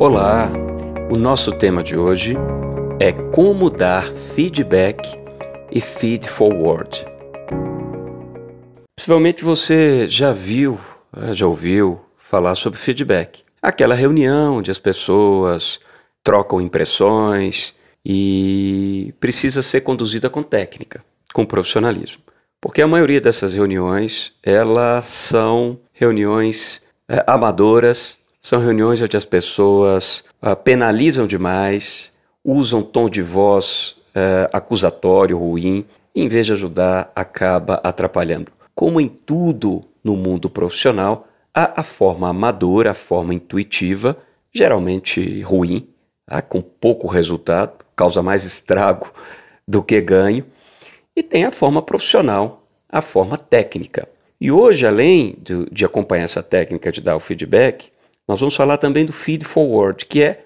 Olá! O nosso tema de hoje é como dar feedback e feed forward. Possivelmente você já viu, eh, já ouviu falar sobre feedback. Aquela reunião onde as pessoas trocam impressões e precisa ser conduzida com técnica, com profissionalismo. Porque a maioria dessas reuniões, elas são reuniões é, amadoras, são reuniões onde as pessoas uh, penalizam demais, usam tom de voz uh, acusatório, ruim, em vez de ajudar, acaba atrapalhando. Como em tudo no mundo profissional, há a forma amadora, a forma intuitiva, geralmente ruim, tá? com pouco resultado, causa mais estrago do que ganho, e tem a forma profissional, a forma técnica. E hoje, além de, de acompanhar essa técnica de dar o feedback, nós vamos falar também do feed forward, que é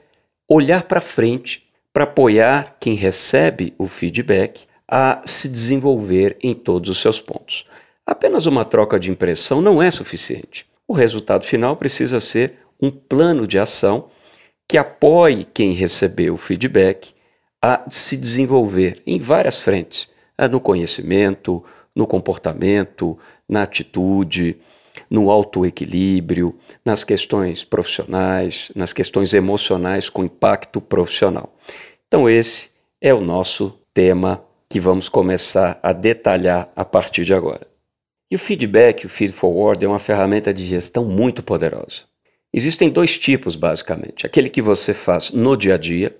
olhar para frente para apoiar quem recebe o feedback a se desenvolver em todos os seus pontos. Apenas uma troca de impressão não é suficiente. O resultado final precisa ser um plano de ação que apoie quem recebeu o feedback a se desenvolver em várias frentes, no conhecimento, no comportamento, na atitude, no autoequilíbrio, nas questões profissionais, nas questões emocionais com impacto profissional. Então, esse é o nosso tema que vamos começar a detalhar a partir de agora. E o feedback, o feed forward, é uma ferramenta de gestão muito poderosa. Existem dois tipos, basicamente: aquele que você faz no dia a dia,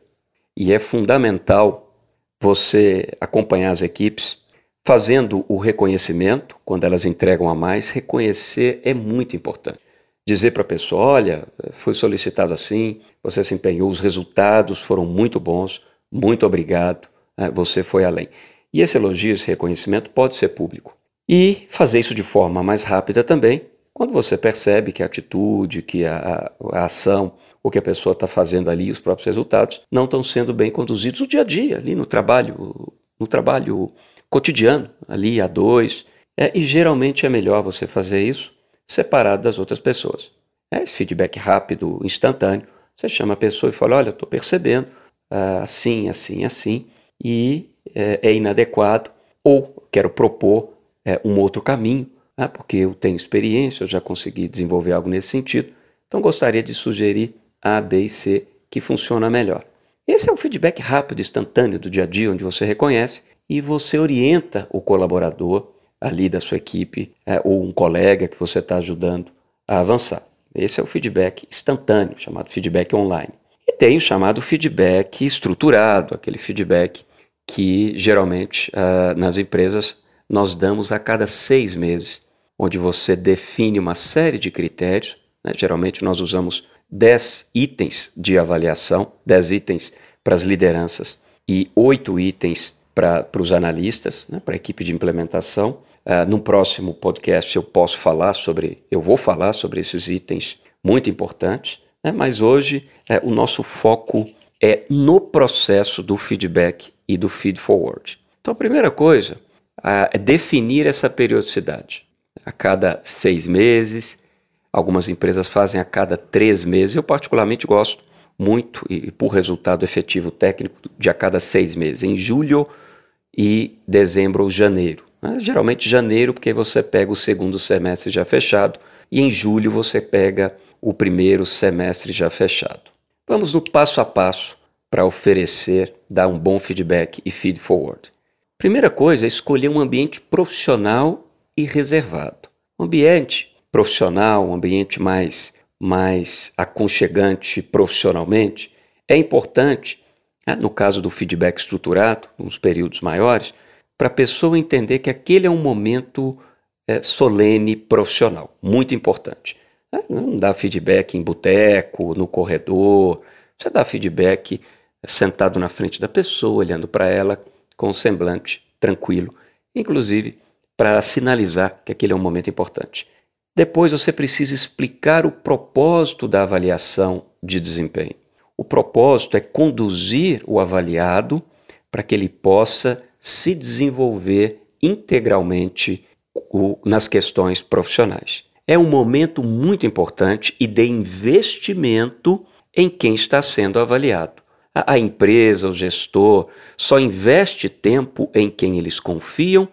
e é fundamental você acompanhar as equipes Fazendo o reconhecimento, quando elas entregam a mais, reconhecer é muito importante. Dizer para a pessoa: olha, foi solicitado assim, você se empenhou, os resultados foram muito bons, muito obrigado, né, você foi além. E esse elogio, esse reconhecimento pode ser público. E fazer isso de forma mais rápida também, quando você percebe que a atitude, que a, a ação, o que a pessoa está fazendo ali, os próprios resultados, não estão sendo bem conduzidos no dia a dia, ali no trabalho, no trabalho cotidiano, ali a dois. É, e geralmente é melhor você fazer isso separado das outras pessoas. É, esse feedback rápido, instantâneo, você chama a pessoa e fala: Olha, estou percebendo ah, assim, assim, assim, e é, é, inadequado, ou quero propor é, um outro caminho, né, porque eu tenho experiência, eu já consegui desenvolver algo nesse sentido, então gostaria de sugerir A, B e C que funciona melhor. Esse é o feedback rápido, instantâneo do dia a dia, onde você reconhece e você orienta o colaborador ali da sua equipe é, ou um colega que você está ajudando a avançar. Esse é o feedback instantâneo, chamado feedback online. E tem o chamado feedback estruturado, aquele feedback que geralmente uh, nas empresas nós damos a cada seis meses, onde você define uma série de critérios. Né? Geralmente nós usamos dez itens de avaliação, dez itens para as lideranças e oito itens para os analistas, né, para a equipe de implementação. Uh, no próximo podcast eu posso falar sobre, eu vou falar sobre esses itens muito importantes, né, mas hoje uh, o nosso foco é no processo do feedback e do feed forward. Então a primeira coisa uh, é definir essa periodicidade. A cada seis meses, algumas empresas fazem a cada três meses. Eu particularmente gosto muito e por resultado efetivo técnico de a cada seis meses. Em julho e dezembro ou janeiro. Né? Geralmente janeiro, porque você pega o segundo semestre já fechado, e em julho você pega o primeiro semestre já fechado. Vamos no passo a passo para oferecer, dar um bom feedback e feed forward. Primeira coisa é escolher um ambiente profissional e reservado. Um ambiente profissional, um ambiente mais, mais aconchegante profissionalmente, é importante no caso do feedback estruturado, nos períodos maiores, para a pessoa entender que aquele é um momento é, solene profissional, muito importante. Né? Não dá feedback em boteco, no corredor, você dá feedback sentado na frente da pessoa, olhando para ela com um semblante tranquilo, inclusive para sinalizar que aquele é um momento importante. Depois você precisa explicar o propósito da avaliação de desempenho. O propósito é conduzir o avaliado para que ele possa se desenvolver integralmente nas questões profissionais. É um momento muito importante e de investimento em quem está sendo avaliado. A, empresa, o gestor, só investe tempo em quem eles confiam,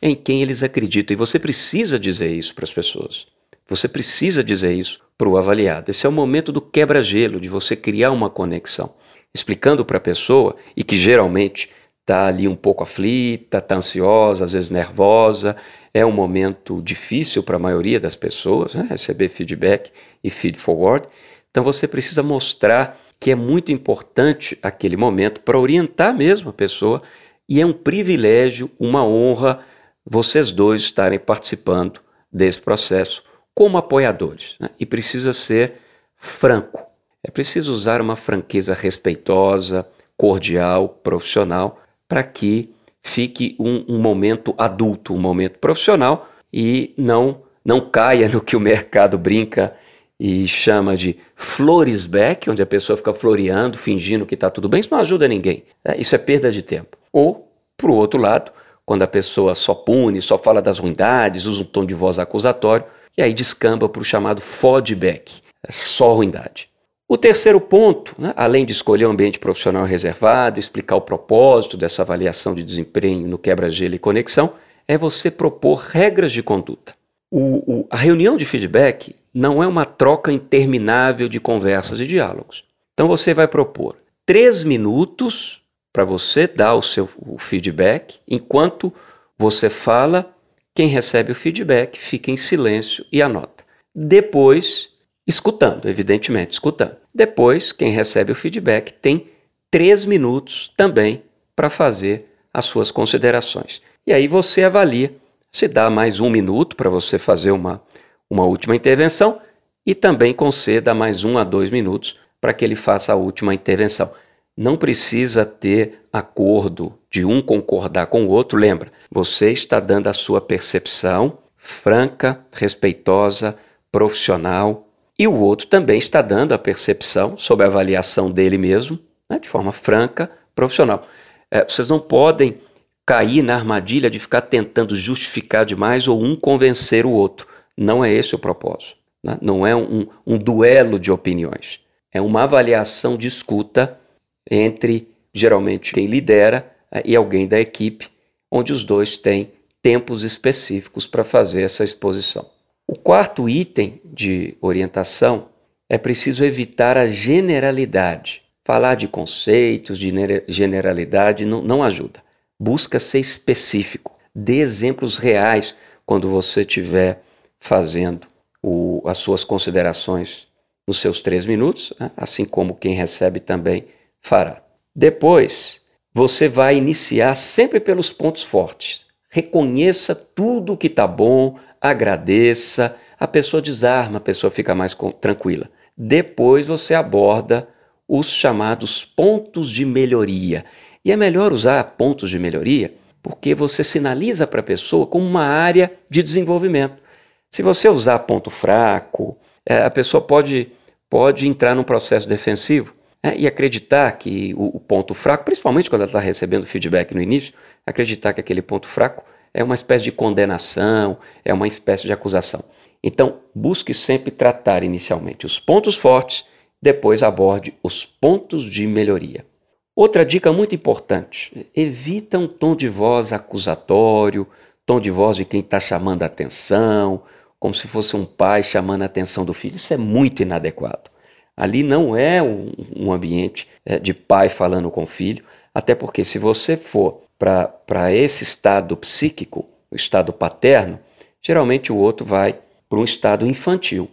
em quem eles acreditam. E você precisa dizer isso para as pessoas. Você precisa dizer isso para o avaliado. Esse é o momento do quebra-gelo, de você criar uma conexão. Explicando para a pessoa, e que geralmente está ali um pouco aflita, está ansiosa, às vezes nervosa, é um momento difícil para a maioria das pessoas, né? receber feedback e feed forward. Então você precisa mostrar que é muito importante aquele momento para orientar mesmo a pessoa e é um privilégio, uma honra vocês dois estarem participando desse processo como apoiadores. Né? E precisa ser franco. É preciso usar uma franqueza respeitosa, cordial, profissional, para que fique um, um, momento adulto, um momento profissional e não não caia no que o mercado brinca e chama de floresback, onde a pessoa fica floreando, fingindo que está tudo bem. Isso não ajuda ninguém. Né? Isso é perda de tempo. Ou, para o outro lado, quando a pessoa só pune, só fala das ruindades, usa um tom de voz acusatório, e aí descamba para o chamado feedback, é só ruindade. O terceiro ponto, né, além de escolher um ambiente profissional reservado, explicar o propósito dessa avaliação de desempenho no quebra-gelo e conexão, é você propor regras de conduta. O, o, a reunião de feedback não é uma troca interminável de conversas e diálogos. Então você vai propor três minutos para você dar o seu o feedback, enquanto você fala quem recebe o feedback fica em silêncio e anota. Depois, escutando, evidentemente, escutando. Depois, quem recebe o feedback tem três minutos também para fazer as suas considerações. E aí você avalia se dá mais um minuto para você fazer uma, uma última intervenção e também conceda mais um a dois minutos para que ele faça a última intervenção. Não precisa ter acordo de um concordar com o outro. Lembra, você está dando a sua percepção franca, respeitosa, profissional, e o outro também está dando a percepção sobre a avaliação dele mesmo, né, de forma franca, profissional. É, vocês não podem cair na armadilha de ficar tentando justificar demais ou um convencer o outro. Não é esse o propósito. Né? Não é um, um duelo de opiniões. É uma avaliação de escuta entre geralmente quem lidera eh, e alguém da equipe, onde os dois têm tempos específicos para fazer essa exposição. O quarto item de orientação é preciso evitar a generalidade. Falar de conceitos, de generalidade, não, não ajuda. Busca ser específico. Dê exemplos reais quando você estiver fazendo o, as suas considerações nos seus três minutos, né? assim como quem recebe também fará. Depois, você vai iniciar sempre pelos pontos fortes. Reconheça tudo que está bom, agradeça, a pessoa desarma, a pessoa fica mais tranquila. Depois você aborda os chamados pontos de melhoria. E é melhor usar pontos de melhoria porque você sinaliza para a pessoa como uma área de desenvolvimento. Se você usar ponto fraco, é, a pessoa pode, pode entrar num processo defensivo é, e acreditar que o, o, ponto fraco, principalmente quando ela está recebendo feedback no início, acreditar que aquele ponto fraco é uma espécie de condenação, é uma espécie de acusação. Então, busque sempre tratar inicialmente os pontos fortes, depois aborde os pontos de melhoria. Outra dica muito importante: evita um tom de voz acusatório, tom de voz de quem está chamando a atenção, como se fosse um pai chamando a atenção do filho. Isso é muito inadequado. Ali não é um, um ambiente é, de pai falando com o filho, até porque se você for para esse estado psíquico, o estado paterno, geralmente o outro vai para um estado infantil.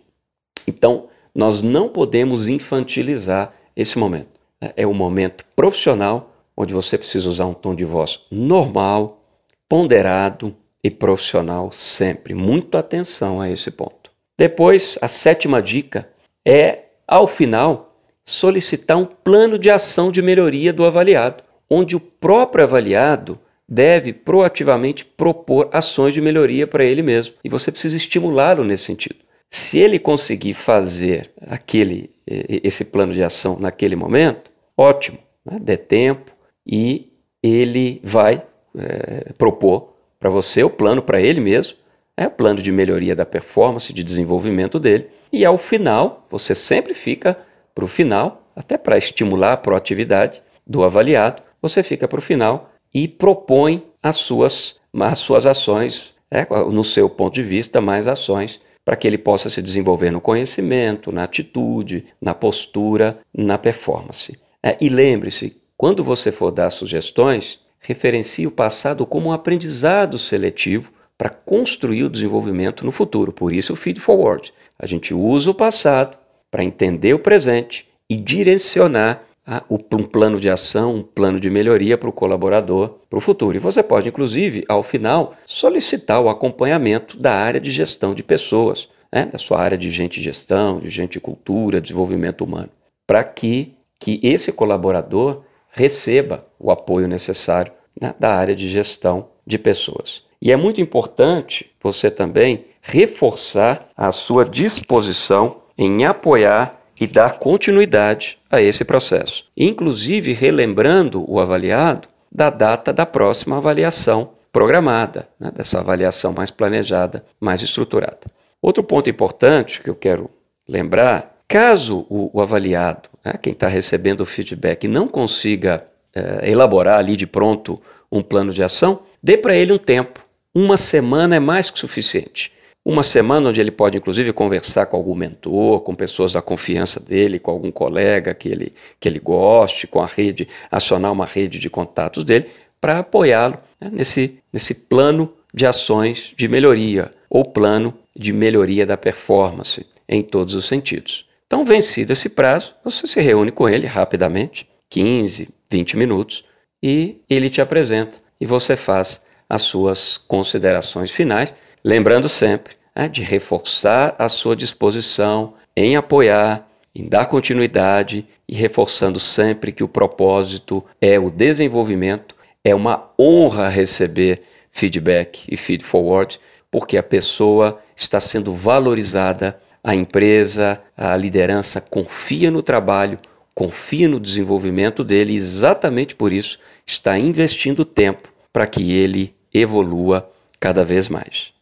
Então, nós não podemos infantilizar esse momento. É um momento profissional, onde você precisa usar um tom de voz normal, ponderado e profissional sempre. Muito atenção a esse ponto. Depois, a sétima dica é ao final, solicitar um plano de ação de melhoria do avaliado, onde o próprio avaliado deve proativamente propor ações de melhoria para ele mesmo. E você precisa estimulá-lo nesse sentido. Se ele conseguir fazer aquele esse plano de ação naquele momento, ótimo, né? dê tempo e ele vai é, propor para você o plano para ele mesmo, é o plano de melhoria da performance, de desenvolvimento dele, e ao final, você sempre fica para o final, até para estimular a proatividade do avaliado, você fica para o final e propõe as suas, as suas ações, é, no seu ponto de vista, mais ações para que ele possa se desenvolver no conhecimento, na atitude, na postura, na performance. É, e lembre-se, quando você for dar sugestões, referencie o passado como um aprendizado seletivo para construir o desenvolvimento no futuro. Por isso o feed forward. A gente usa o passado para entender o presente e direcionar a, um plano de ação, um plano de melhoria para o colaborador para o futuro. E você pode, inclusive, ao final, solicitar o acompanhamento da área de gestão de pessoas, né, da sua área de gente gestão, de gente cultura, desenvolvimento humano, para que, que esse colaborador receba o apoio necessário né, da área de gestão de pessoas. E é muito importante você também reforçar a sua disposição em apoiar e dar continuidade a esse processo, inclusive relembrando o avaliado da data da próxima avaliação programada, né, dessa avaliação mais planejada, mais estruturada. Outro ponto importante que eu quero lembrar: caso o, o avaliado, né, quem está recebendo o feedback, não consiga é, elaborar ali de pronto um plano de ação, dê para ele um tempo. Uma semana é mais que suficiente uma semana onde ele pode, inclusive, conversar com algum mentor, com pessoas da confiança dele, com algum colega que ele, que ele goste, com a rede, acionar uma rede de contatos dele, para apoiá-lo né, nesse, nesse plano de ações de melhoria, ou plano de melhoria da performance, em todos os sentidos. Então, vencido esse prazo, você se reúne com ele rapidamente, 15, 20 minutos, e ele te apresenta e você faz as suas considerações finais, lembrando sempre né, de reforçar a sua disposição em apoiar, em dar continuidade e reforçando sempre que o propósito é o desenvolvimento. É uma honra receber feedback e feed forward, porque a pessoa está sendo valorizada, a empresa, a liderança confia no trabalho, confia no desenvolvimento dele e exatamente por isso está investindo tempo para que ele evolua cada vez mais.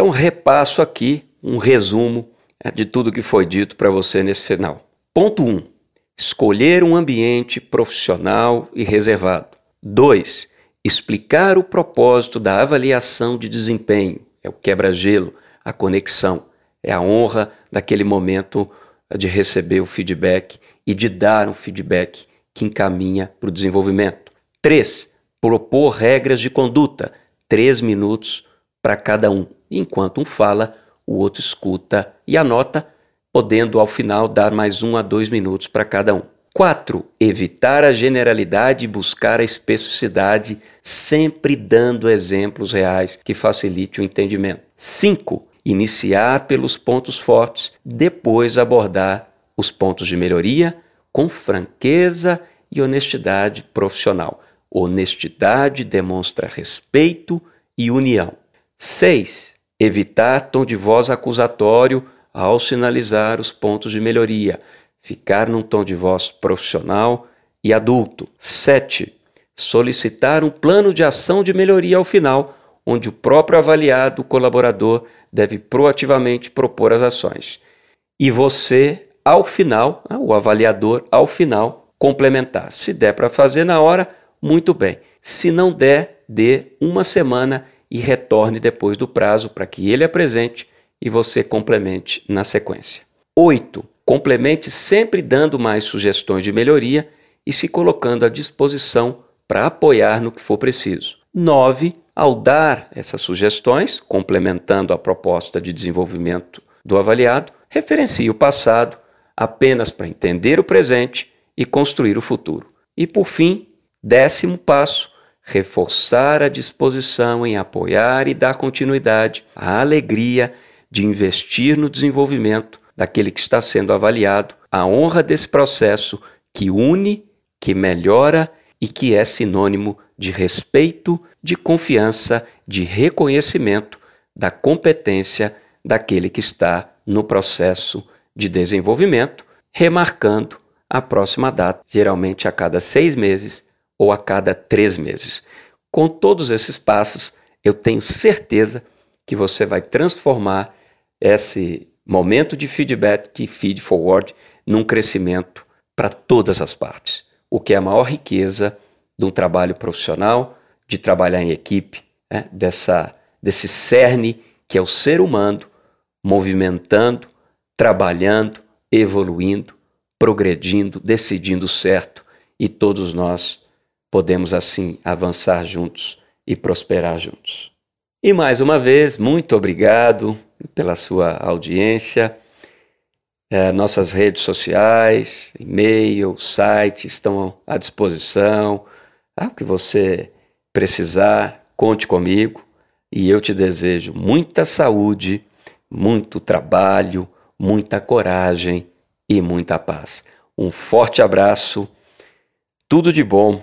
Então, repasso aqui um resumo é, de tudo que foi dito para você nesse final. Ponto 1. Um, escolher um ambiente profissional e reservado. 2. Explicar o propósito da avaliação de desempenho. É o quebra-gelo, a conexão. É a honra daquele momento de receber o feedback e de dar um feedback que encaminha para o desenvolvimento. 3. Propor regras de conduta. Três minutos para cada um. Enquanto um fala, o outro escuta e anota, podendo ao final dar mais um a dois minutos para cada um. 4. Evitar a generalidade e buscar a especificidade, sempre dando exemplos reais que facilite o entendimento. 5. Iniciar pelos pontos fortes, depois abordar os pontos de melhoria com franqueza e honestidade profissional. Honestidade demonstra respeito e união. 6. Evitar tom de voz acusatório ao sinalizar os pontos de melhoria. Ficar num tom de voz profissional e adulto. 7. Solicitar um plano de ação de melhoria ao final, onde o próprio avaliado, colaborador, deve proativamente propor as ações. E você, ao final, né, o avaliador, ao final, complementar. Se der para fazer na hora, muito bem. Se não der, dê uma semana e retorne depois do prazo para que ele apresente e você complemente na sequência. 8. Complemente sempre dando mais sugestões de melhoria e se colocando à disposição para apoiar no que for preciso. 9. Ao dar essas sugestões, complementando a proposta de desenvolvimento do avaliado, referencie o passado apenas para entender o presente e construir o futuro. E por fim, décimo passo, reforçar a disposição em apoiar e dar continuidade à alegria de investir no desenvolvimento daquele que está sendo avaliado, a honra desse processo que une, que melhora e que é sinônimo de respeito, de confiança, de reconhecimento da competência daquele que está no processo de desenvolvimento, remarcando a próxima data, geralmente a cada seis meses, ou a cada três meses. Com todos esses passos, eu tenho certeza que você vai transformar esse momento de feedback, feed forward, num crescimento para todas as partes, o que é a maior riqueza de um trabalho profissional, de trabalhar em equipe, né? dessa, desse cerne que é o ser humano movimentando, trabalhando, evoluindo, progredindo, decidindo certo e todos nós podemos assim avançar juntos e prosperar juntos. E mais uma vez, muito obrigado pela sua audiência. É, nossas redes sociais, e-mail, site estão à disposição. Ah, o que você precisar, conte comigo. E eu te desejo muita saúde, muito trabalho, muita coragem e muita paz. Um forte abraço, tudo de bom